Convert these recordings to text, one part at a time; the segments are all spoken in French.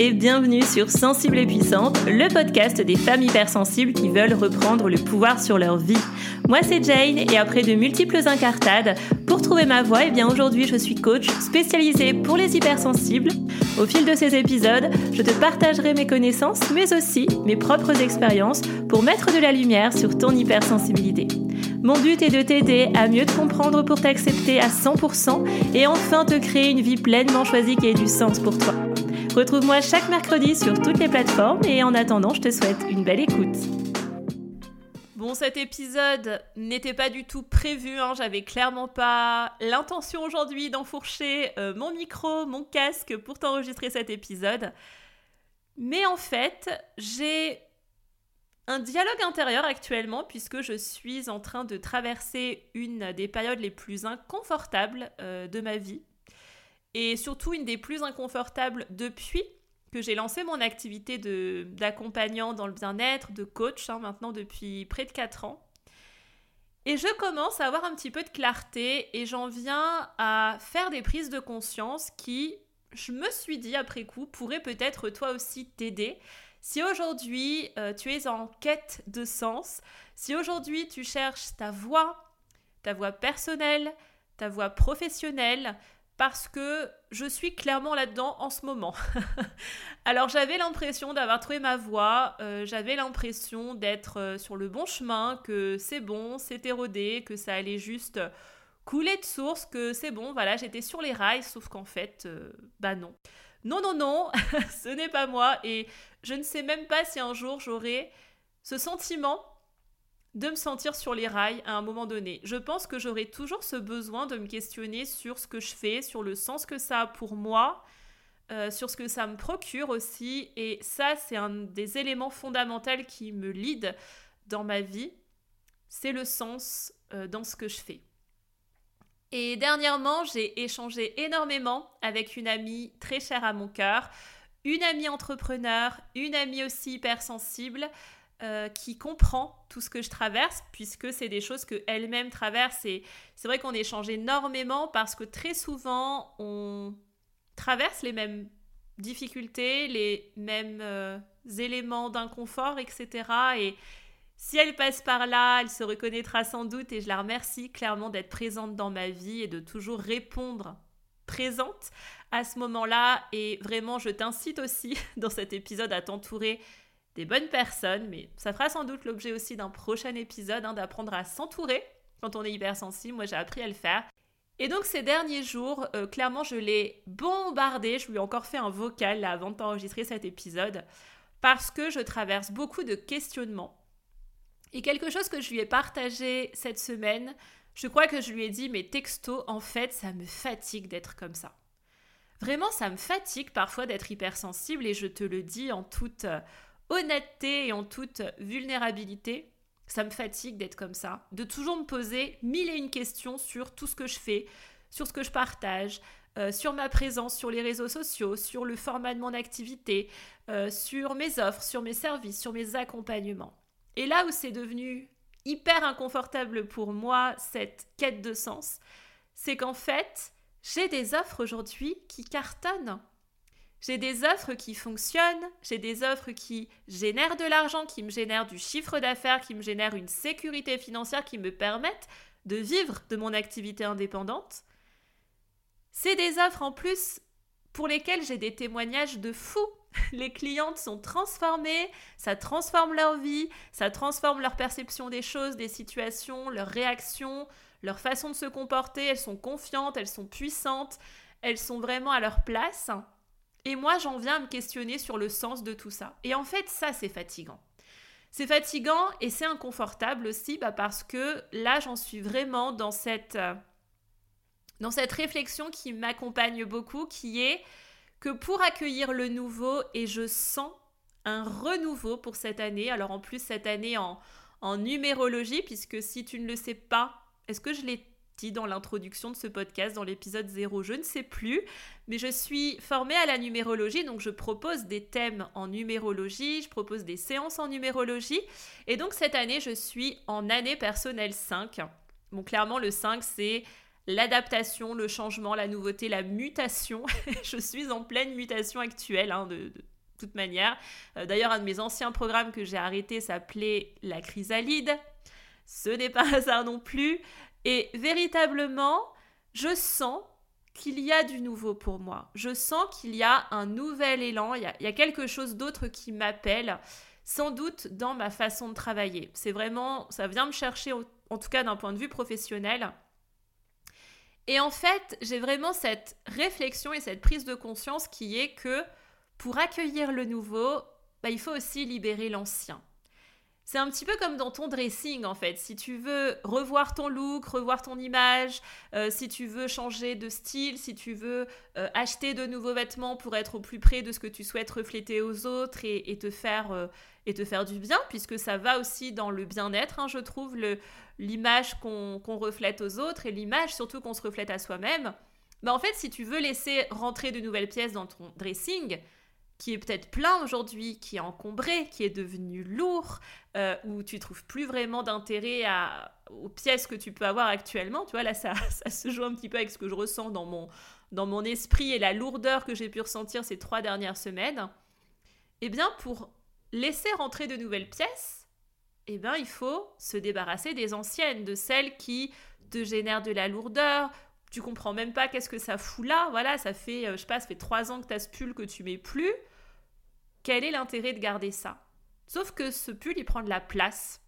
et bienvenue sur Sensible et Puissante, le podcast des femmes hypersensibles qui veulent reprendre le pouvoir sur leur vie. Moi c'est Jane et après de multiples incartades, pour trouver ma voie, et eh bien aujourd'hui je suis coach spécialisée pour les hypersensibles. Au fil de ces épisodes, je te partagerai mes connaissances mais aussi mes propres expériences pour mettre de la lumière sur ton hypersensibilité. Mon but est de t'aider à mieux te comprendre pour t'accepter à 100% et enfin te créer une vie pleinement choisie qui ait du sens pour toi. Retrouve-moi chaque mercredi sur toutes les plateformes et en attendant, je te souhaite une belle écoute. Bon, cet épisode n'était pas du tout prévu, hein. j'avais clairement pas l'intention aujourd'hui d'enfourcher euh, mon micro, mon casque pour t'enregistrer cet épisode. Mais en fait, j'ai un dialogue intérieur actuellement puisque je suis en train de traverser une des périodes les plus inconfortables euh, de ma vie et surtout une des plus inconfortables depuis que j'ai lancé mon activité d'accompagnant dans le bien-être, de coach hein, maintenant depuis près de 4 ans. Et je commence à avoir un petit peu de clarté et j'en viens à faire des prises de conscience qui, je me suis dit après coup, pourraient peut-être toi aussi t'aider si aujourd'hui euh, tu es en quête de sens, si aujourd'hui tu cherches ta voix, ta voix personnelle, ta voix professionnelle, parce que je suis clairement là-dedans en ce moment. Alors j'avais l'impression d'avoir trouvé ma voie, euh, j'avais l'impression d'être euh, sur le bon chemin, que c'est bon, c'est érodé, que ça allait juste couler de source, que c'est bon, voilà, j'étais sur les rails, sauf qu'en fait, bah non. Non, non, non, ce n'est pas moi et je ne sais même pas si un jour j'aurai ce sentiment de me sentir sur les rails à un moment donné. Je pense que j'aurai toujours ce besoin de me questionner sur ce que je fais, sur le sens que ça a pour moi, euh, sur ce que ça me procure aussi. Et ça, c'est un des éléments fondamentaux qui me lead dans ma vie. C'est le sens euh, dans ce que je fais. Et dernièrement, j'ai échangé énormément avec une amie très chère à mon cœur, une amie entrepreneur, une amie aussi hypersensible, euh, qui comprend tout ce que je traverse, puisque c'est des choses qu'elle-même traverse. Et c'est vrai qu'on échange énormément parce que très souvent, on traverse les mêmes difficultés, les mêmes euh, éléments d'inconfort, etc. Et si elle passe par là, elle se reconnaîtra sans doute et je la remercie clairement d'être présente dans ma vie et de toujours répondre présente à ce moment-là. Et vraiment, je t'incite aussi dans cet épisode à t'entourer des bonnes personnes, mais ça fera sans doute l'objet aussi d'un prochain épisode, hein, d'apprendre à s'entourer quand on est hypersensible. Moi, j'ai appris à le faire. Et donc ces derniers jours, euh, clairement, je l'ai bombardé. Je lui ai encore fait un vocal là, avant d'enregistrer cet épisode parce que je traverse beaucoup de questionnements et quelque chose que je lui ai partagé cette semaine, je crois que je lui ai dit, mais texto, en fait, ça me fatigue d'être comme ça. Vraiment, ça me fatigue parfois d'être hypersensible et je te le dis en toute euh, honnêteté et en toute vulnérabilité. Ça me fatigue d'être comme ça, de toujours me poser mille et une questions sur tout ce que je fais, sur ce que je partage, euh, sur ma présence sur les réseaux sociaux, sur le format de mon activité, euh, sur mes offres, sur mes services, sur mes accompagnements. Et là où c'est devenu hyper inconfortable pour moi, cette quête de sens, c'est qu'en fait, j'ai des offres aujourd'hui qui cartonnent. J'ai des offres qui fonctionnent, j'ai des offres qui génèrent de l'argent, qui me génèrent du chiffre d'affaires, qui me génèrent une sécurité financière, qui me permettent de vivre de mon activité indépendante. C'est des offres en plus pour lesquelles j'ai des témoignages de fous les clientes sont transformées, ça transforme leur vie, ça transforme leur perception des choses, des situations, leurs réactions, leur façon de se comporter, elles sont confiantes, elles sont puissantes, elles sont vraiment à leur place. Et moi, j'en viens à me questionner sur le sens de tout ça. Et en fait, ça, c'est fatigant. C'est fatigant et c'est inconfortable aussi bah, parce que là, j'en suis vraiment dans cette, dans cette réflexion qui m'accompagne beaucoup, qui est que pour accueillir le nouveau, et je sens un renouveau pour cette année, alors en plus cette année en, numérologie, puisque si tu ne le sais pas, est-ce que je l'ai dans l'introduction de ce podcast, dans l'épisode 0, je ne sais plus, mais je suis formée à la numérologie, donc je propose des thèmes en numérologie, je propose des séances en numérologie, et donc cette année, je suis en année personnelle 5. Bon, clairement, le 5, c'est l'adaptation, le changement, la nouveauté, la mutation. je suis en pleine mutation actuelle, hein, de, toute manière. Euh, d'ailleurs, un de mes anciens programmes que j'ai arrêté s'appelait La chrysalide. Ce n'est pas hasard non plus. Et véritablement, je sens qu'il y a du nouveau pour moi. Je sens qu'il y a un nouvel élan, il y a, quelque chose d'autre qui m'appelle, sans doute dans ma façon de travailler. C'est vraiment, ça vient me chercher, en tout cas d'un point de vue professionnel. Et en fait, j'ai vraiment cette réflexion et cette prise de conscience qui est que pour accueillir le nouveau, bah, il faut aussi libérer l'ancien. C'est un petit peu comme dans ton dressing en fait. Si tu veux revoir ton look, revoir ton image, euh, si tu veux changer de style, si tu veux euh, acheter de nouveaux vêtements pour être au plus près de ce que tu souhaites refléter aux autres et, te, faire, euh, et te faire du bien, puisque ça va aussi dans le bien-être, hein, je trouve, l'image qu'on reflète aux autres et l'image surtout qu'on se reflète à soi-même. Bah, en fait, si tu veux laisser rentrer de nouvelles pièces dans ton dressing, qui est peut-être plein aujourd'hui, qui est encombré, qui est devenu lourd, euh, où tu trouves plus vraiment d'intérêt aux pièces que tu peux avoir actuellement. Tu vois, là, ça, ça, se joue un petit peu avec ce que je ressens dans mon, dans mon esprit et la lourdeur que j'ai pu ressentir ces trois dernières semaines. Eh bien, pour laisser rentrer de nouvelles pièces, eh bien, il faut se débarrasser des anciennes, de celles qui te génèrent de la lourdeur, tu comprends même pas qu'est-ce que ça fout là. Voilà, ça fait, euh, je sais pas, ça fait trois ans que tu as ce pull que tu mets plus quel est l'intérêt de garder ça? Sauf que ce pull, il prend de la place.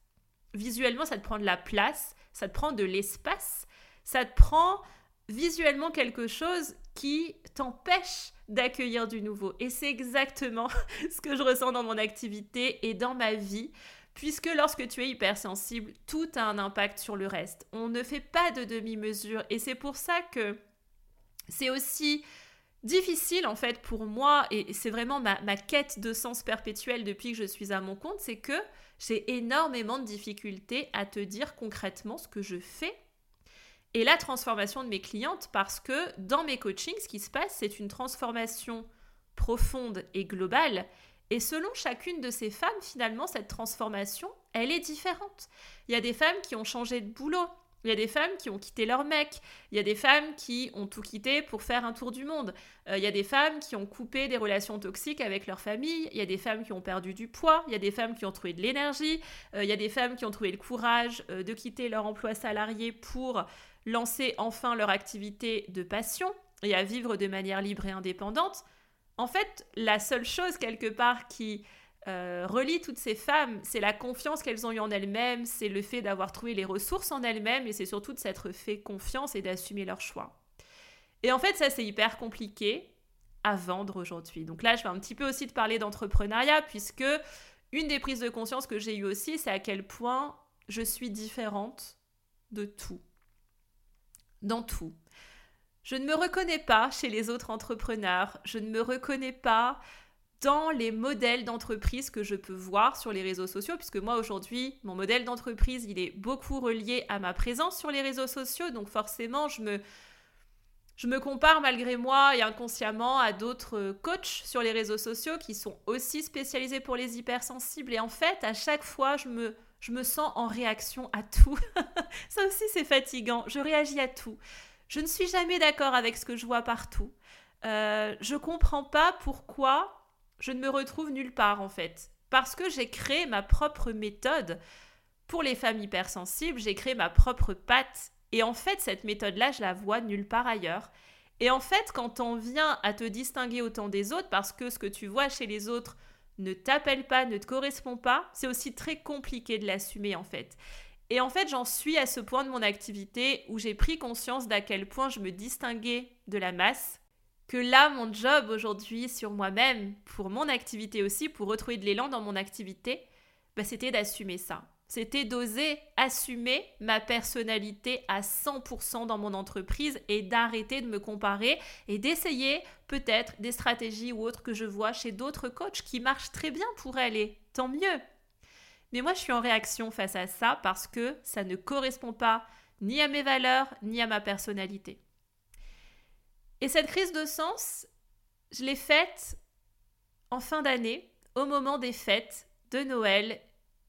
Visuellement, ça te prend de la place, ça te prend de l'espace, ça te prend visuellement quelque chose qui t'empêche d'accueillir du nouveau. Et c'est exactement ce que je ressens dans mon activité et dans ma vie, puisque lorsque tu es hypersensible, tout a un impact sur le reste. On ne fait pas de demi-mesure et c'est pour ça que c'est aussi difficile en fait pour moi, et c'est vraiment ma, quête de sens perpétuel depuis que je suis à mon compte, c'est que j'ai énormément de difficultés à te dire concrètement ce que je fais et la transformation de mes clientes parce que dans mes coachings, ce qui se passe, c'est une transformation profonde et globale. Et selon chacune de ces femmes, finalement, cette transformation, elle est différente. Il y a des femmes qui ont changé de boulot, il y a des femmes qui ont quitté leur mec. Il y a des femmes qui ont tout quitté pour faire un tour du monde. Euh, il y a des femmes qui ont coupé des relations toxiques avec leur famille. Il y a des femmes qui ont perdu du poids. Il y a des femmes qui ont trouvé de l'énergie. Euh, il y a des femmes qui ont trouvé le courage euh, de quitter leur emploi salarié pour lancer enfin leur activité de passion et à vivre de manière libre et indépendante. En fait, la seule chose quelque part qui euh, relie toutes ces femmes, c'est la confiance qu'elles ont eue en elles-mêmes, c'est le fait d'avoir trouvé les ressources en elles-mêmes et c'est surtout de s'être fait confiance et d'assumer leurs choix. Et en fait, ça c'est hyper compliqué à vendre aujourd'hui. Donc là, je vais un petit peu aussi te parler d'entrepreneuriat puisque une des prises de conscience que j'ai eues aussi, c'est à quel point je suis différente de tout. Dans tout. Je ne me reconnais pas chez les autres entrepreneurs, je ne me reconnais pas dans les modèles d'entreprise que je peux voir sur les réseaux sociaux, puisque moi aujourd'hui, mon modèle d'entreprise, il est beaucoup relié à ma présence sur les réseaux sociaux, donc forcément, je me, je me compare malgré moi et inconsciemment à d'autres coachs sur les réseaux sociaux qui sont aussi spécialisés pour les hypersensibles, et en fait, à chaque fois, je me, je me sens en réaction à tout. Ça aussi, c'est fatigant, je réagis à tout. Je ne suis jamais d'accord avec ce que je vois partout. Euh, je comprends pas pourquoi je ne me retrouve nulle part en fait. Parce que j'ai créé ma propre méthode pour les femmes hypersensibles, j'ai créé ma propre patte. Et en fait, cette méthode-là, je la vois nulle part ailleurs. Et en fait, quand on vient à te distinguer autant des autres, parce que ce que tu vois chez les autres ne t'appelle pas, ne te correspond pas, c'est aussi très compliqué de l'assumer en fait. Et en fait, j'en suis à ce point de mon activité où j'ai pris conscience d'à quel point je me distinguais de la masse que là, mon job aujourd'hui sur moi-même, pour mon activité aussi, pour retrouver de l'élan dans mon activité, bah, c'était d'assumer ça. C'était d'oser assumer ma personnalité à 100% dans mon entreprise et d'arrêter de me comparer et d'essayer peut-être des stratégies ou autres que je vois chez d'autres coachs qui marchent très bien pour elles et tant mieux. Mais moi, je suis en réaction face à ça parce que ça ne correspond pas ni à mes valeurs ni à ma personnalité. Et cette crise de sens, je l'ai faite en fin d'année, au moment des fêtes de Noël,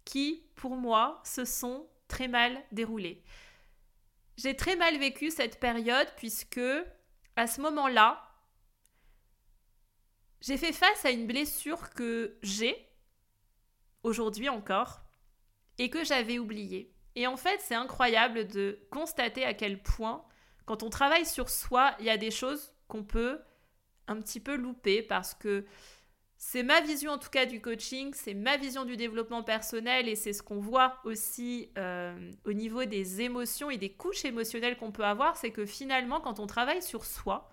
qui, pour moi, se sont très mal déroulées. j'ai très mal vécu cette période puisque à ce moment-là, j'ai fait face à une blessure que j'ai aujourd'hui encore et que j'avais oubliée. Et en fait, c'est incroyable de constater à quel point, quand on travaille sur soi, il y a des choses qu'on peut un petit peu louper parce que c'est ma vision en tout cas du coaching, c'est ma vision du développement personnel et c'est ce qu'on voit aussi euh, au niveau des émotions et des couches émotionnelles qu'on peut avoir, c'est que finalement quand on travaille sur soi,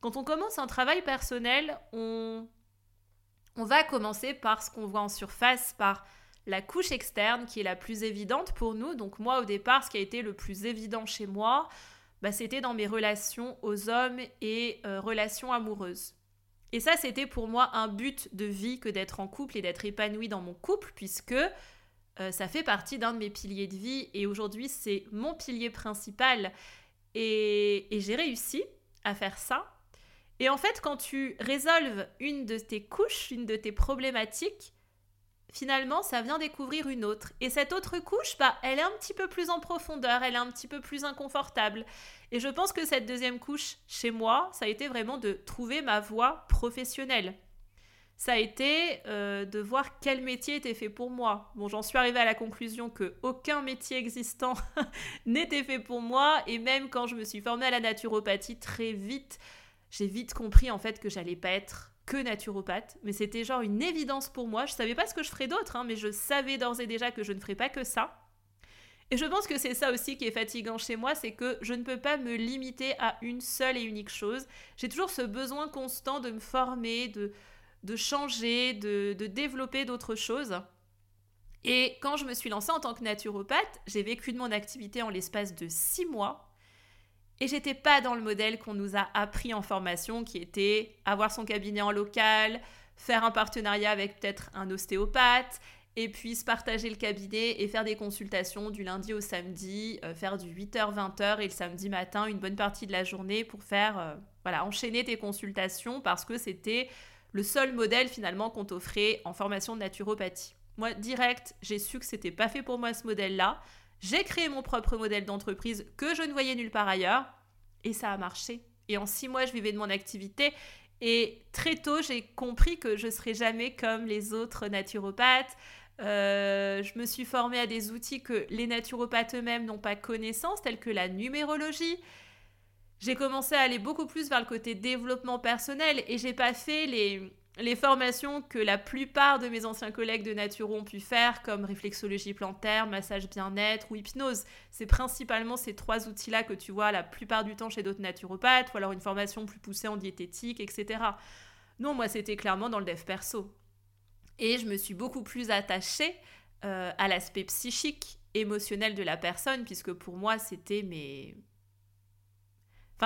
quand on commence un travail personnel, on, on va commencer par ce qu'on voit en surface, par la couche externe qui est la plus évidente pour nous. Donc moi au départ, ce qui a été le plus évident chez moi, bah, c'était dans mes relations aux hommes et euh, relations amoureuses. Et ça, c'était pour moi un but de vie que d'être en couple et d'être épanoui dans mon couple, puisque euh, ça fait partie d'un de mes piliers de vie. Et aujourd'hui, c'est mon pilier principal. Et, et j'ai réussi à faire ça. Et en fait, quand tu résolves une de tes couches, une de tes problématiques, finalement, ça vient découvrir une autre. Et cette autre couche, bah, elle est un petit peu plus en profondeur, elle est un petit peu plus inconfortable. Et je pense que cette deuxième couche, chez moi, ça a été vraiment de trouver ma voie professionnelle. Ça a été euh, de voir quel métier était fait pour moi. Bon, j'en suis arrivée à la conclusion que aucun métier existant n'était fait pour moi. Et même quand je me suis formée à la naturopathie, très vite, j'ai vite compris en fait que j'allais pas être que naturopathe, mais c'était genre une évidence pour moi. Je savais pas ce que je ferais d'autre, hein, mais je savais d'ores et déjà que je ne ferais pas que ça. Et je pense que c'est ça aussi qui est fatigant chez moi, c'est que je ne peux pas me limiter à une seule et unique chose. J'ai toujours ce besoin constant de me former, de, de changer, de, de développer d'autres choses. Et quand je me suis lancée en tant que naturopathe, j'ai vécu de mon activité en l'espace de six mois. Et j'étais pas dans le modèle qu'on nous a appris en formation, qui était avoir son cabinet en local, faire un partenariat avec peut-être un ostéopathe, et puis se partager le cabinet et faire des consultations du lundi au samedi, euh, faire du 8h-20h et le samedi matin une bonne partie de la journée pour faire, euh, voilà, enchaîner tes consultations parce que c'était le seul modèle finalement qu'on t'offrait en formation de naturopathie. Moi, direct, j'ai su que c'était pas fait pour moi ce modèle-là. J'ai créé mon propre modèle d'entreprise que je ne voyais nulle part ailleurs et ça a marché. Et en six mois, je vivais de mon activité et très tôt, j'ai compris que je ne serais jamais comme les autres naturopathes. Euh, je me suis formée à des outils que les naturopathes eux-mêmes n'ont pas connaissance, tels que la numérologie. J'ai commencé à aller beaucoup plus vers le côté développement personnel et j'ai pas fait les, les formations que la plupart de mes anciens collègues de Nature ont pu faire, comme réflexologie plantaire, massage bien-être ou hypnose. C'est principalement ces trois outils-là que tu vois la plupart du temps chez d'autres naturopathes, ou alors une formation plus poussée en diététique, etc. Non, moi, c'était clairement dans le dev perso. Et je me suis beaucoup plus attachée euh, à l'aspect psychique, émotionnel de la personne, puisque pour moi, c'était mes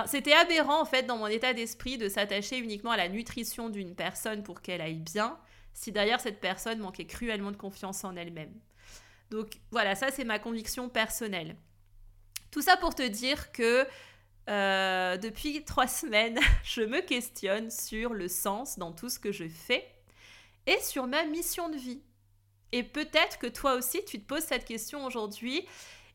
C'était aberrant en fait dans mon état d'esprit de s'attacher uniquement à la nutrition d'une personne pour qu'elle aille bien, si d'ailleurs cette personne manquait cruellement de confiance en elle-même. Donc voilà, ça c'est ma conviction personnelle. Tout ça pour te dire que euh, depuis trois semaines, je me questionne sur le sens dans tout ce que je fais et sur ma mission de vie. Et peut-être que toi aussi, tu te poses cette question aujourd'hui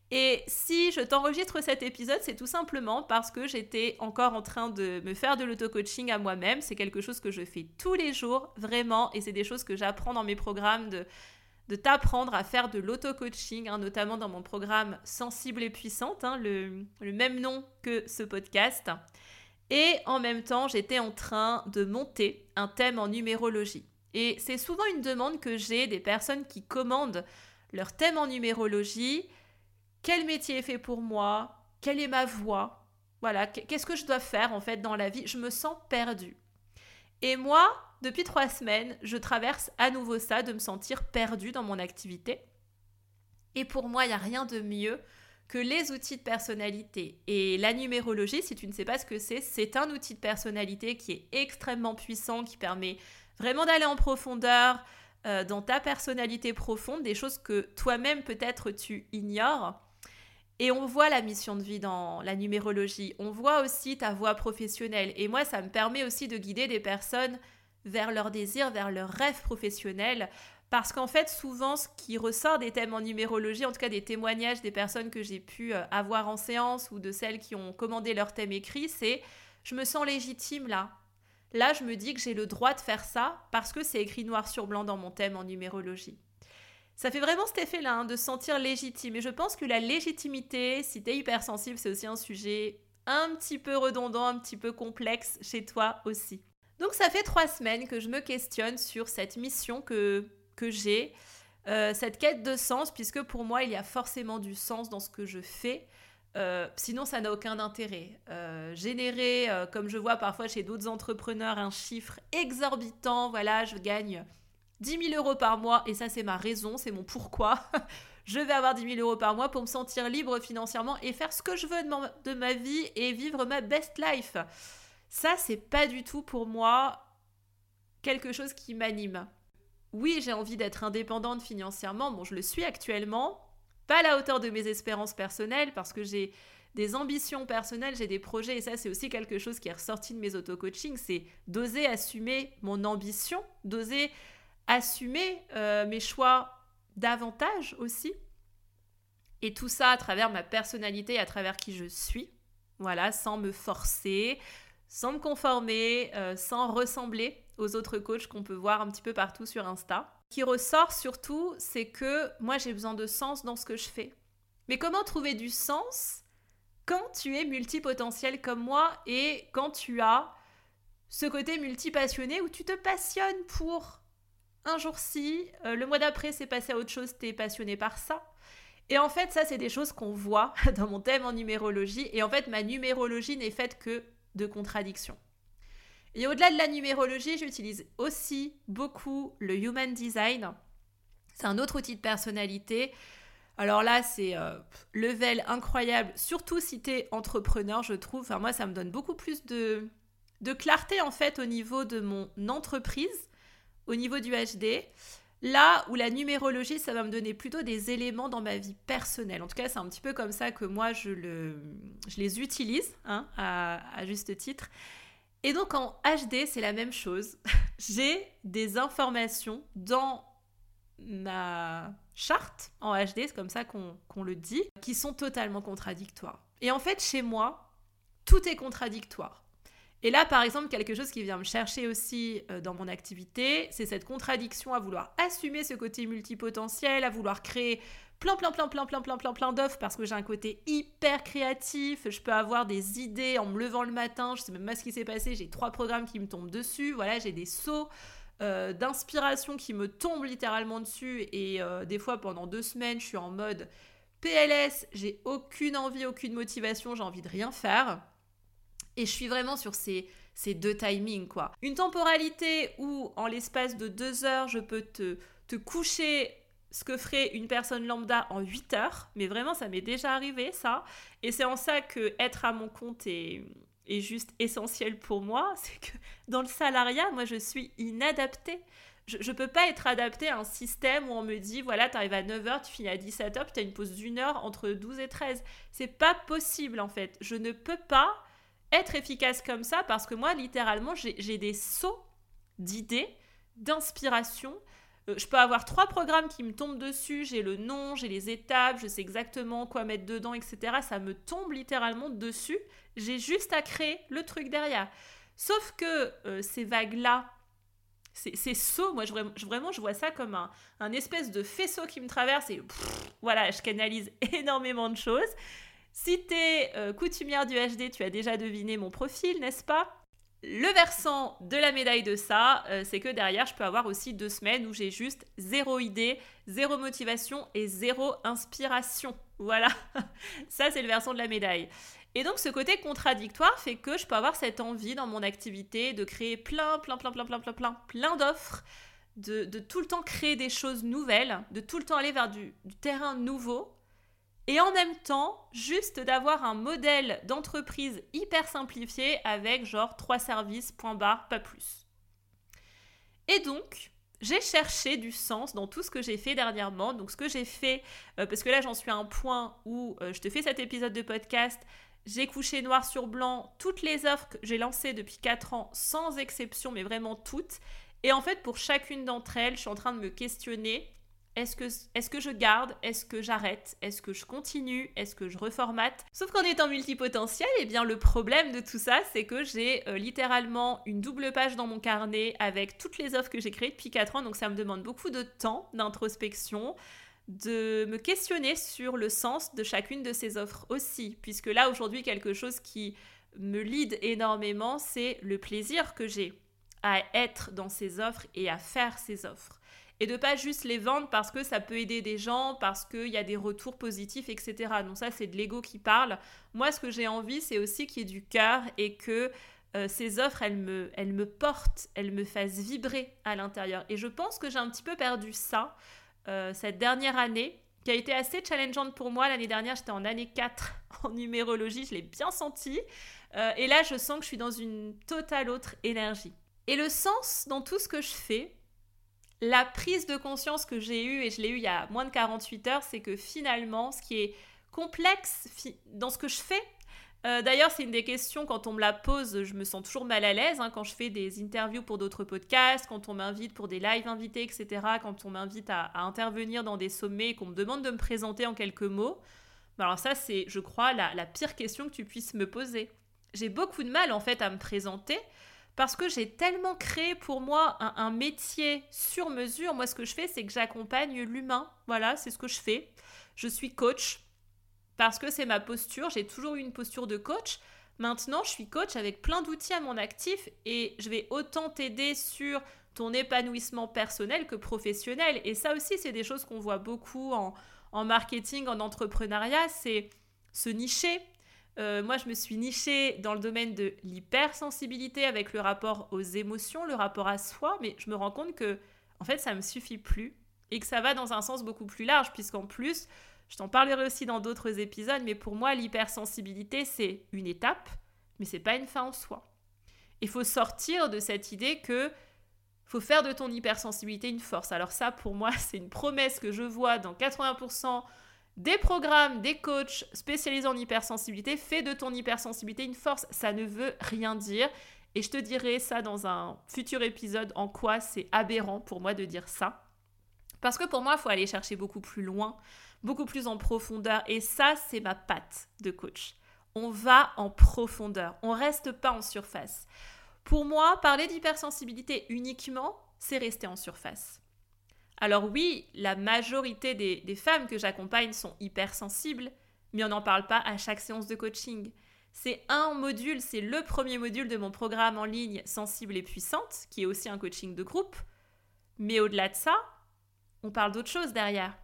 et si je t'enregistre cet épisode, c'est tout simplement parce que j'étais encore en train de me faire de l'auto-coaching à moi-même. C'est quelque chose que je fais tous les jours, vraiment, et c'est des choses que j'apprends dans mes programmes de, t'apprendre à faire de l'auto-coaching, hein, notamment dans mon programme Sensible et Puissante, hein, le, le même nom que ce podcast. Et en même temps, j'étais en train de monter un thème en numérologie. Et c'est souvent une demande que j'ai des personnes qui commandent leur thème en numérologie quel métier est fait pour moi, quelle est ma voie, voilà, qu'est-ce que je dois faire en fait dans la vie, je me sens perdue. Et moi, depuis trois semaines, je traverse à nouveau ça, de me sentir perdue dans mon activité. Et pour moi, il n'y a rien de mieux que les outils de personnalité. Et la numérologie, si tu ne sais pas ce que c'est, c'est un outil de personnalité qui est extrêmement puissant, qui permet vraiment d'aller en profondeur euh, dans ta personnalité profonde, des choses que toi-même peut-être tu ignores. Et on voit la mission de vie dans la numérologie. On voit aussi ta voie professionnelle. Et moi, ça me permet aussi de guider des personnes vers leurs désirs, vers leurs rêves professionnels. Parce qu'en fait, souvent, ce qui ressort des thèmes en numérologie, en tout cas des témoignages des personnes que j'ai pu euh, avoir en séance ou de celles qui ont commandé leur thème écrit, c'est je me sens légitime là. Là, je me dis que j'ai le droit de faire ça parce que c'est écrit noir sur blanc dans mon thème en numérologie. Ça fait vraiment cet effet-là, hein, de se sentir légitime. Et je pense que la légitimité, si tu es hypersensible, c'est aussi un sujet un petit peu redondant, un petit peu complexe chez toi aussi. Donc ça fait trois semaines que je me questionne sur cette mission que que j'ai, euh, cette quête de sens, puisque pour moi, il y a forcément du sens dans ce que je fais. Euh, sinon, ça n'a aucun intérêt. Euh, générer, comme je vois parfois chez d'autres entrepreneurs, un chiffre exorbitant, voilà, je gagne 10 000 euros par mois, et ça, c'est ma raison, c'est mon pourquoi. je vais avoir 10 000 euros par mois pour me sentir libre financièrement et faire ce que je veux de ma, vie et vivre ma best life. Ça, c'est pas du tout pour moi quelque chose qui m'anime oui, j'ai envie d'être indépendante financièrement. Bon, je le suis actuellement. Pas à la hauteur de mes espérances personnelles parce que j'ai des ambitions personnelles, j'ai des projets et ça c'est aussi quelque chose qui est ressorti de mes auto-coaching, c'est d'oser assumer mon ambition, d'oser assumer euh, mes choix davantage aussi. Et tout ça à travers ma personnalité, à travers qui je suis. Voilà, sans me forcer, sans me conformer, euh, sans ressembler aux autres coachs qu'on peut voir un petit peu partout sur Insta. Ce qui ressort surtout, c'est que moi j'ai besoin de sens dans ce que je fais. Mais comment trouver du sens quand tu es multipotentiel comme moi et quand tu as ce côté multipassionné où tu te passionnes pour un jour-ci, euh, le mois d'après c'est passé à autre chose, tu es passionné par ça. Et en fait, ça, c'est des choses qu'on voit dans mon thème en numérologie. Et en fait, ma numérologie n'est faite que de contradictions. Et au-delà de la numérologie, j'utilise aussi beaucoup le Human Design. C'est un autre outil de personnalité. Alors là, c'est euh, level incroyable, surtout si tu es entrepreneur, je trouve. Enfin, moi, ça me donne beaucoup plus de, de clarté, en fait, au niveau de mon entreprise, au niveau du HD. Là où la numérologie, ça va me donner plutôt des éléments dans ma vie personnelle. En tout cas, c'est un petit peu comme ça que moi, je, le, je les utilise, hein, à juste titre. Et donc en HD, c'est la même chose. J'ai des informations dans ma charte en HD, c'est comme ça qu'on le dit, qui sont totalement contradictoires. Et en fait, chez moi, tout est contradictoire. Et là, par exemple, quelque chose qui vient me chercher aussi euh, dans mon activité, c'est cette contradiction à vouloir assumer ce côté multipotentiel, à vouloir créer plein, plein, plein, plein, plein, plein, plein, plein d'offres parce que j'ai un côté hyper créatif. Je peux avoir des idées en me levant le matin. Je sais même pas ce qui s'est passé. J'ai trois programmes qui me tombent dessus. Voilà, j'ai des sauts euh, d'inspiration qui me tombent littéralement dessus. Et euh, des fois, pendant deux semaines, je suis en mode PLS. J'ai aucune envie, aucune motivation. J'ai envie de rien faire. Et je suis vraiment sur ces, ces deux timings, quoi. Une temporalité où, en l'espace de deux heures, je peux te, te coucher ce que ferait une personne lambda en 8 heures, mais vraiment ça m'est déjà arrivé ça, et c'est en ça que être à mon compte est, est juste essentiel pour moi, c'est que dans le salariat, moi je suis inadaptée. Je ne peux pas être adaptée à un système où on me dit, voilà, tu arrives à 9h, tu finis à 17h, puis tu as une pause d'une heure entre 12 et 13. C'est pas possible en fait. Je ne peux pas être efficace comme ça parce que moi, littéralement, j'ai des sauts d'idées, d'inspiration, euh, je peux avoir trois programmes qui me tombent dessus, j'ai le nom, j'ai les étapes, je sais exactement quoi mettre dedans, etc. Ça me tombe littéralement dessus. J'ai juste à créer le truc derrière. Sauf que euh, ces vagues-là, c'est sauts, moi je, vraiment je vois ça comme un, espèce de faisceau qui me traverse et voilà, je canalise énormément de choses. Si tu es euh, coutumière du HD, tu as déjà deviné mon profil, n'est-ce pas? Le versant de la médaille de ça, euh, c'est que derrière, je peux avoir aussi deux semaines où j'ai juste zéro idée, zéro motivation et zéro inspiration. Voilà, ça c'est le versant de la médaille. Et donc ce côté contradictoire fait que je peux avoir cette envie dans mon activité de créer plein, plein, plein, plein, plein, plein, plein, plein d'offres, de, tout le temps créer des choses nouvelles, de tout le temps aller vers du terrain nouveau et en même temps, juste d'avoir un modèle d'entreprise hyper simplifié avec genre trois services, point barre, pas plus. Et donc, j'ai cherché du sens dans tout ce que j'ai fait dernièrement. Donc, ce que j'ai fait, euh, parce que là, j'en suis à un point où euh, je te fais cet épisode de podcast. J'ai couché noir sur blanc toutes les offres que j'ai lancées depuis 4 ans, sans exception, mais vraiment toutes. Et en fait, pour chacune d'entre elles, je suis en train de me questionner est-ce que, je garde? Est-ce que j'arrête? Est-ce que je continue? Est-ce que je reformate? Sauf qu'en étant multipotentiel, eh bien le problème de tout ça, c'est que j'ai euh, littéralement une double page dans mon carnet avec toutes les offres que j'ai créées depuis 4 ans, donc ça me demande beaucoup de temps d'introspection, de me questionner sur le sens de chacune de ces offres aussi, puisque là aujourd'hui quelque chose qui me lead énormément, c'est le plaisir que j'ai à être dans ces offres et à faire ces offres et de pas juste les vendre parce que ça peut aider des gens, parce qu'il y a des retours positifs, etc. Donc ça, c'est de l'ego qui parle. Moi, ce que j'ai envie, c'est aussi qu'il y ait du cœur et que euh, ces offres, elles me, elles me portent, elles me fassent vibrer à l'intérieur. Et je pense que j'ai un petit peu perdu ça euh, cette dernière année, qui a été assez challengeante pour moi. L'année dernière, j'étais en année 4 en numérologie, je l'ai bien senti. Euh, et là, je sens que je suis dans une totale autre énergie. Et le sens dans tout ce que je fais, la prise de conscience que j'ai eue, et je l'ai eue il y a moins de 48 heures, c'est que finalement, ce qui est complexe dans ce que je fais, euh, D'ailleurs, c'est une des questions, quand on me la pose, je me sens toujours mal à l'aise, hein, quand je fais des interviews pour d'autres podcasts, quand on m'invite pour des lives invités, etc., quand on m'invite à, intervenir dans des sommets, qu'on me demande de me présenter en quelques mots. Alors ça, c'est, je crois, la pire question que tu puisses me poser. J'ai beaucoup de mal, en fait, à me présenter, parce que j'ai tellement créé pour moi un, métier sur mesure. Moi, ce que je fais, c'est que j'accompagne l'humain. Voilà, c'est ce que je fais. Je suis coach parce que c'est ma posture. J'ai toujours eu une posture de coach. Maintenant, je suis coach avec plein d'outils à mon actif et je vais autant t'aider sur ton épanouissement personnel que professionnel. Et ça aussi, c'est des choses qu'on voit beaucoup en, marketing, en entrepreneuriat, c'est se nicher, euh, moi, je me suis nichée dans le domaine de l'hypersensibilité avec le rapport aux émotions, le rapport à soi, mais je me rends compte que, en fait, ça me suffit plus et que ça va dans un sens beaucoup plus large, puisqu'en plus, je t'en parlerai aussi dans d'autres épisodes, mais pour moi, l'hypersensibilité, c'est une étape, mais c'est pas une fin en soi. Il faut sortir de cette idée que faut faire de ton hypersensibilité une force. Alors ça, pour moi, c'est une promesse que je vois dans 80% des programmes, des coachs spécialisés en hypersensibilité, fais de ton hypersensibilité une force. Ça ne veut rien dire. Et je te dirai ça dans un futur épisode en quoi c'est aberrant pour moi de dire ça. Parce que pour moi, il faut aller chercher beaucoup plus loin, beaucoup plus en profondeur. Et ça, c'est ma patte de coach. On va en profondeur. On reste pas en surface. Pour moi, parler d'hypersensibilité uniquement, c'est rester en surface. Alors oui, la majorité des, femmes que j'accompagne sont hypersensibles, mais on n'en parle pas à chaque séance de coaching. C'est un module, c'est le premier module de mon programme en ligne Sensible et Puissante, qui est aussi un coaching de groupe. Mais au-delà de ça, on parle d'autre chose derrière.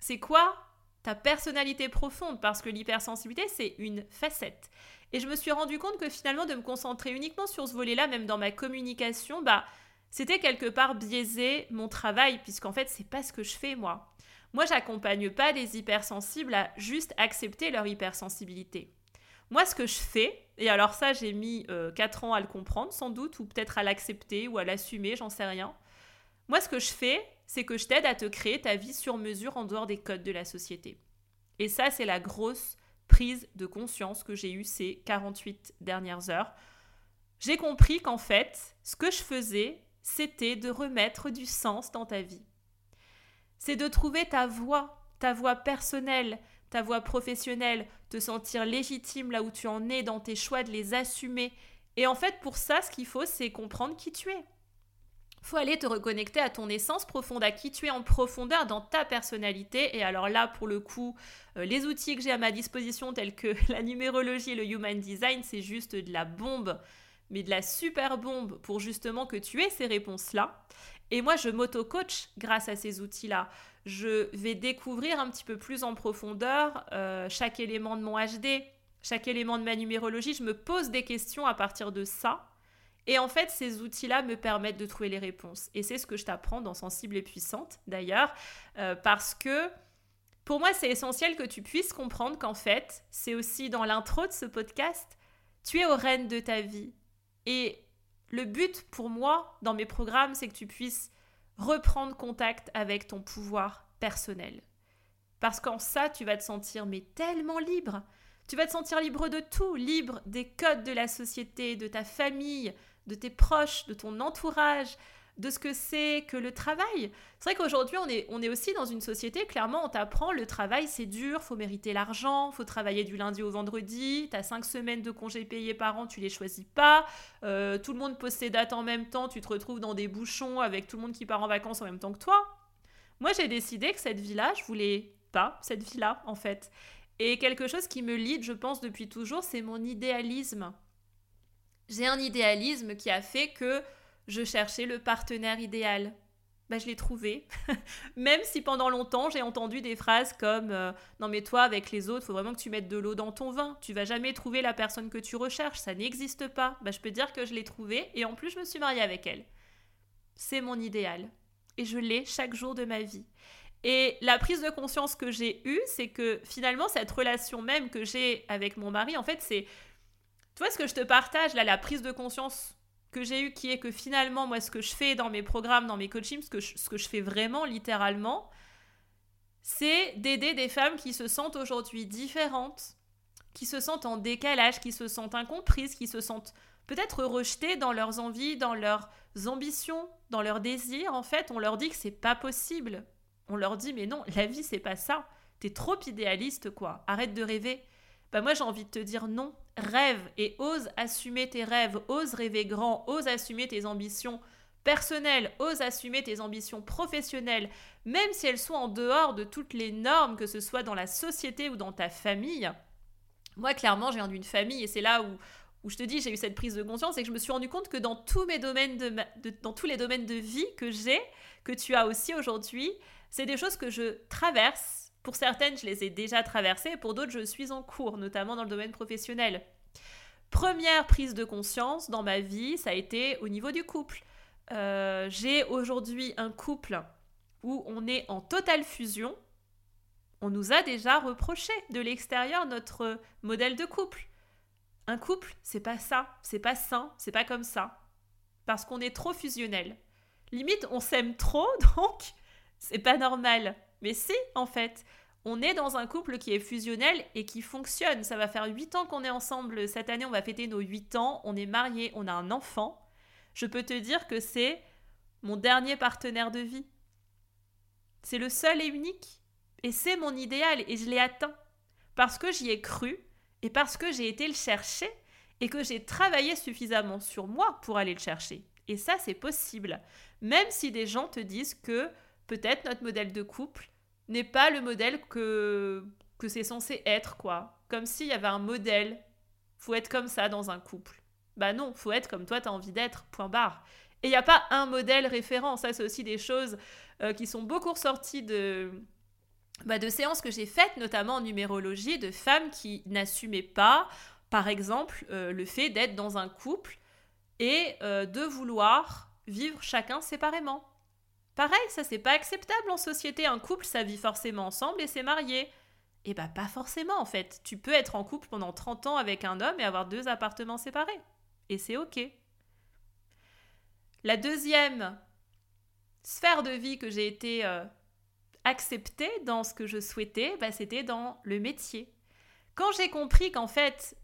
C'est quoi ta personnalité profonde? Parce que l'hypersensibilité, c'est une facette. Et je me suis rendu compte que finalement, de me concentrer uniquement sur ce volet-là, même dans ma communication, bah, c'était quelque part biaiser mon travail, puisqu'en fait, c'est pas ce que je fais moi. Moi, j'accompagne pas les hypersensibles à juste accepter leur hypersensibilité. Moi, ce que je fais, et alors ça, j'ai mis 4 euh, ans à le comprendre, sans doute, ou peut-être à l'accepter ou à l'assumer, j'en sais rien. Moi, ce que je fais, c'est que je t'aide à te créer ta vie sur mesure en dehors des codes de la société. Et ça, c'est la grosse prise de conscience que j'ai eue ces 48 dernières heures. J'ai compris qu'en fait, ce que je faisais, c'était de remettre du sens dans ta vie. C'est de trouver ta voix, ta voix personnelle, ta voix professionnelle, te sentir légitime là où tu en es dans tes choix, de les assumer. Et en fait, pour ça, ce qu'il faut, c'est comprendre qui tu es. Faut aller te reconnecter à ton essence profonde, à qui tu es en profondeur dans ta personnalité. Et alors là, pour le coup, euh, les outils que j'ai à ma disposition, tels que la numérologie et le human design, c'est juste de la bombe mais de la super bombe pour justement que tu aies ces réponses-là. Et moi, je m'auto-coach grâce à ces outils-là. Je vais découvrir un petit peu plus en profondeur euh, chaque élément de mon HD, chaque élément de ma numérologie. Je me pose des questions à partir de ça. Et en fait, ces outils-là me permettent de trouver les réponses. Et c'est ce que je t'apprends dans Sensible et Puissante, d'ailleurs, euh, parce que pour moi, c'est essentiel que tu puisses comprendre qu'en fait, c'est aussi dans l'intro de ce podcast, tu es au règne de ta vie. Et le but pour moi dans mes programmes, c'est que tu puisses reprendre contact avec ton pouvoir personnel. Parce qu'en ça, tu vas te sentir mais tellement libre. Tu vas te sentir libre de tout, libre des codes de la société, de ta famille, de tes proches, de ton entourage, de ce que c'est que le travail. C'est vrai qu'aujourd'hui, on est, on est aussi dans une société, clairement, on t'apprend le travail, c'est dur, faut mériter l'argent, faut travailler du lundi au vendredi, tu as cinq semaines de congés payés par an, tu les choisis pas, euh, tout le monde pose ses dates en même temps, tu te retrouves dans des bouchons avec tout le monde qui part en vacances en même temps que toi. Moi, j'ai décidé que cette vie-là, je voulais pas cette vie-là, en fait. Et quelque chose qui me lie, je pense, depuis toujours, c'est mon idéalisme. J'ai un idéalisme qui a fait que je cherchais le partenaire idéal. Bah, je l'ai trouvé. Même si pendant longtemps, j'ai entendu des phrases comme euh, Non, mais toi, avec les autres, faut vraiment que tu mettes de l'eau dans ton vin. Tu vas jamais trouver la personne que tu recherches. Ça n'existe pas. Bah, je peux dire que je l'ai trouvée et en plus, je me suis mariée avec elle. C'est mon idéal. Et je l'ai chaque jour de ma vie. Et la prise de conscience que j'ai eue, c'est que finalement, cette relation même que j'ai avec mon mari, en fait, c'est. Tu vois ce que je te partage là, la prise de conscience que j'ai eue, qui est que finalement, moi, ce que je fais dans mes programmes, dans mes coachings, ce que je, ce que je fais vraiment, littéralement, c'est d'aider des femmes qui se sentent aujourd'hui différentes, qui se sentent en décalage, qui se sentent incomprises, qui se sentent peut-être rejetées dans leurs envies, dans leurs ambitions, dans leurs désirs. En fait, on leur dit que c'est pas possible. On leur dit mais non, la vie c'est pas ça. T'es trop idéaliste quoi. Arrête de rêver. Bah moi j'ai envie de te dire non, rêve et ose assumer tes rêves, ose rêver grand, ose assumer tes ambitions personnelles, ose assumer tes ambitions professionnelles, même si elles sont en dehors de toutes les normes, que ce soit dans la société ou dans ta famille. Moi, clairement, j'ai viens d'une famille et c'est là où, où je te dis, j'ai eu cette prise de conscience et que je me suis rendu compte que dans tous mes domaines de, dans tous les domaines de vie que j'ai, que tu as aussi aujourd'hui, c'est des choses que je traverse pour certaines, je les ai déjà traversées, pour d'autres, je suis en cours, notamment dans le domaine professionnel. Première prise de conscience dans ma vie, ça a été au niveau du couple. Euh, j'ai aujourd'hui un couple où on est en totale fusion. On nous a déjà reproché de l'extérieur notre modèle de couple. Un couple, c'est pas ça, c'est pas sain, c'est pas comme ça. Parce qu'on est trop fusionnel. Limite, on s'aime trop, donc c'est pas normal. Mais si, en fait, on est dans un couple qui est fusionnel et qui fonctionne. Ça va faire 8 ans qu'on est ensemble. Cette année, on va fêter nos 8 ans. On est mariés, on a un enfant. Je peux te dire que c'est mon dernier partenaire de vie. C'est le seul et unique. Et c'est mon idéal et je l'ai atteint. Parce que j'y ai cru et parce que j'ai été le chercher et que j'ai travaillé suffisamment sur moi pour aller le chercher. Et ça, c'est possible. Même si des gens te disent que peut-être notre modèle de couple n'est pas le modèle que, que c'est censé être, quoi. Comme s'il y avait un modèle. Faut être comme ça dans un couple. Bah non, faut être comme toi, t'as envie d'être, point barre. Et il n'y a pas un modèle référent. Ça, c'est aussi des choses euh, qui sont beaucoup ressorties de, bah, de séances que j'ai faites, notamment en numérologie, de femmes qui n'assumaient pas, par exemple, euh, le fait d'être dans un couple et euh, de vouloir vivre chacun séparément. Pareil, ça c'est pas acceptable en société. Un couple, ça vit forcément ensemble et c'est marié. Eh bah pas forcément en fait. Tu peux être en couple pendant 30 ans avec un homme et avoir deux appartements séparés. Et c'est ok. La deuxième sphère de vie que j'ai été euh, acceptée dans ce que je souhaitais, bah, c'était dans le métier. Quand j'ai compris qu'en fait,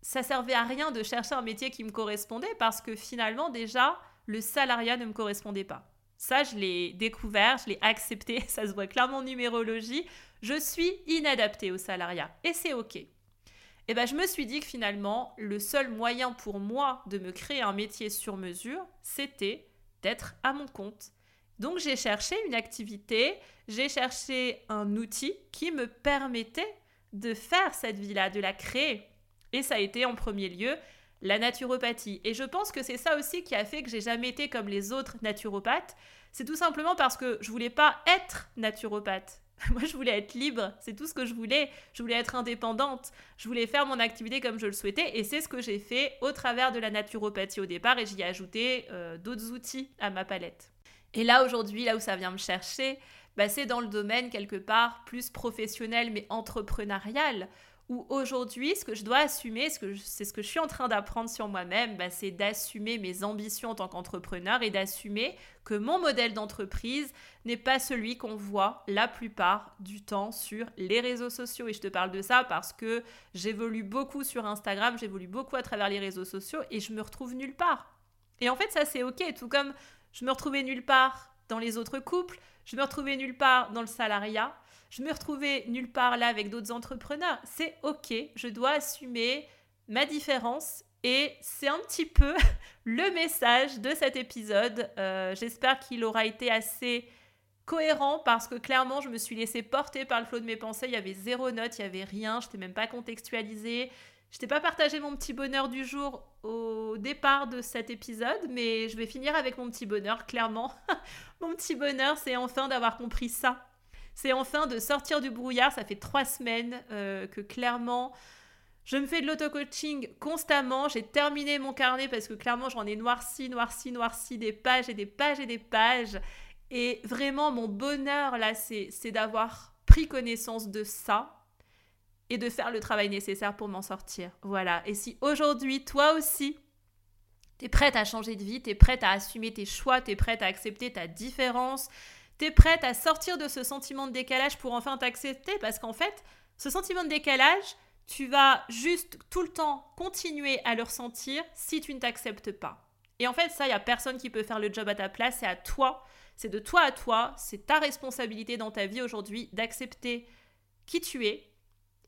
ça servait à rien de chercher un métier qui me correspondait parce que finalement déjà, le salariat ne me correspondait pas. Ça, je l'ai découvert, je l'ai accepté, ça se voit clairement en numérologie. Je suis inadaptée au salariat et c'est OK. Et ben, je me suis dit que finalement, le seul moyen pour moi de me créer un métier sur mesure, c'était d'être à mon compte. Donc j'ai cherché une activité, j'ai cherché un outil qui me permettait de faire cette vie-là, de la créer. Et ça a été en premier lieu la naturopathie. Et je pense que c'est ça aussi qui a fait que j'ai jamais été comme les autres naturopathes. C'est tout simplement parce que je voulais pas être naturopathe. Moi, je voulais être libre, c'est tout ce que je voulais. Je voulais être indépendante, je voulais faire mon activité comme je le souhaitais, et c'est ce que j'ai fait au travers de la naturopathie au départ, et j'y ai ajouté euh, d'autres outils à ma palette. Et là, aujourd'hui, là où ça vient me chercher, bah, c'est dans le domaine quelque part plus professionnel, mais entrepreneurial, où aujourd'hui, ce que je dois assumer, c'est ce que je suis en train d'apprendre sur moi-même, bah, c'est d'assumer mes ambitions en tant qu'entrepreneur et d'assumer que mon modèle d'entreprise n'est pas celui qu'on voit la plupart du temps sur les réseaux sociaux. Et je te parle de ça parce que j'évolue beaucoup sur Instagram, j'évolue beaucoup à travers les réseaux sociaux et je me retrouve nulle part. Et en fait, ça c'est ok, tout comme je me retrouvais nulle part dans les autres couples, je me retrouvais nulle part dans le salariat, je me retrouvais nulle part là avec d'autres entrepreneurs. C'est ok, je dois assumer ma différence et c'est un petit peu le message de cet épisode. Euh, j'espère qu'il aura été assez cohérent parce que clairement je me suis laissée porter par le flot de mes pensées. Il y avait zéro note, il y avait rien, je n'étais même pas contextualisée. Je t'ai pas partagé mon petit bonheur du jour au départ de cet épisode, mais je vais finir avec mon petit bonheur, clairement. mon petit bonheur, c'est enfin d'avoir compris ça. C'est enfin de sortir du brouillard. Ça fait trois semaines euh, que clairement, je me fais de l'auto-coaching constamment. J'ai terminé mon carnet parce que clairement, j'en ai noirci, noirci, noirci des pages et des pages et des pages. Et vraiment, mon bonheur là, c'est d'avoir pris connaissance de ça et de faire le travail nécessaire pour m'en sortir. Voilà. Et si aujourd'hui, toi aussi, tu es prête à changer de vie, tu es prête à assumer tes choix, tu es prête à accepter ta différence, tu es prête à sortir de ce sentiment de décalage pour enfin t'accepter, parce qu'en fait, ce sentiment de décalage, tu vas juste tout le temps continuer à le ressentir si tu ne t'acceptes pas. Et en fait, ça, il n'y a personne qui peut faire le job à ta place, c'est à toi, c'est de toi à toi, c'est ta responsabilité dans ta vie aujourd'hui d'accepter qui tu es,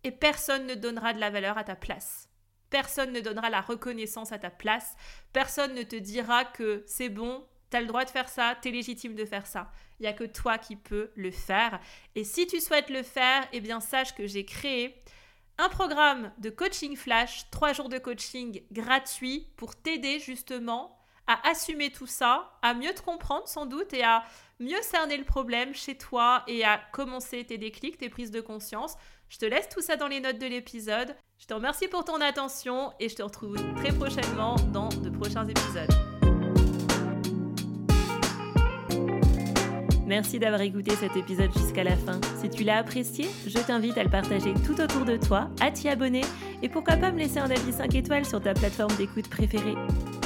et personne ne donnera de la valeur à ta place. Personne ne donnera la reconnaissance à ta place. Personne ne te dira que c'est bon, tu as le droit de faire ça, tu es légitime de faire ça. Il n'y a que toi qui peux le faire. Et si tu souhaites le faire, eh bien sache que j'ai créé un programme de coaching flash, trois jours de coaching gratuit pour t'aider justement à assumer tout ça, à mieux te comprendre sans doute et à mieux cerner le problème chez toi et à commencer tes déclics, tes prises de conscience. Je te laisse tout ça dans les notes de l'épisode. Je te remercie pour ton attention et je te retrouve très prochainement dans de prochains épisodes. Merci d'avoir écouté cet épisode jusqu'à la fin. Si tu l'as apprécié, je t'invite à le partager tout autour de toi, à t'y abonner et pourquoi pas me laisser un avis 5 étoiles sur ta plateforme d'écoute préférée.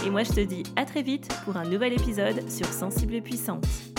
Et moi je te dis à très vite pour un nouvel épisode sur Sensible et Puissante.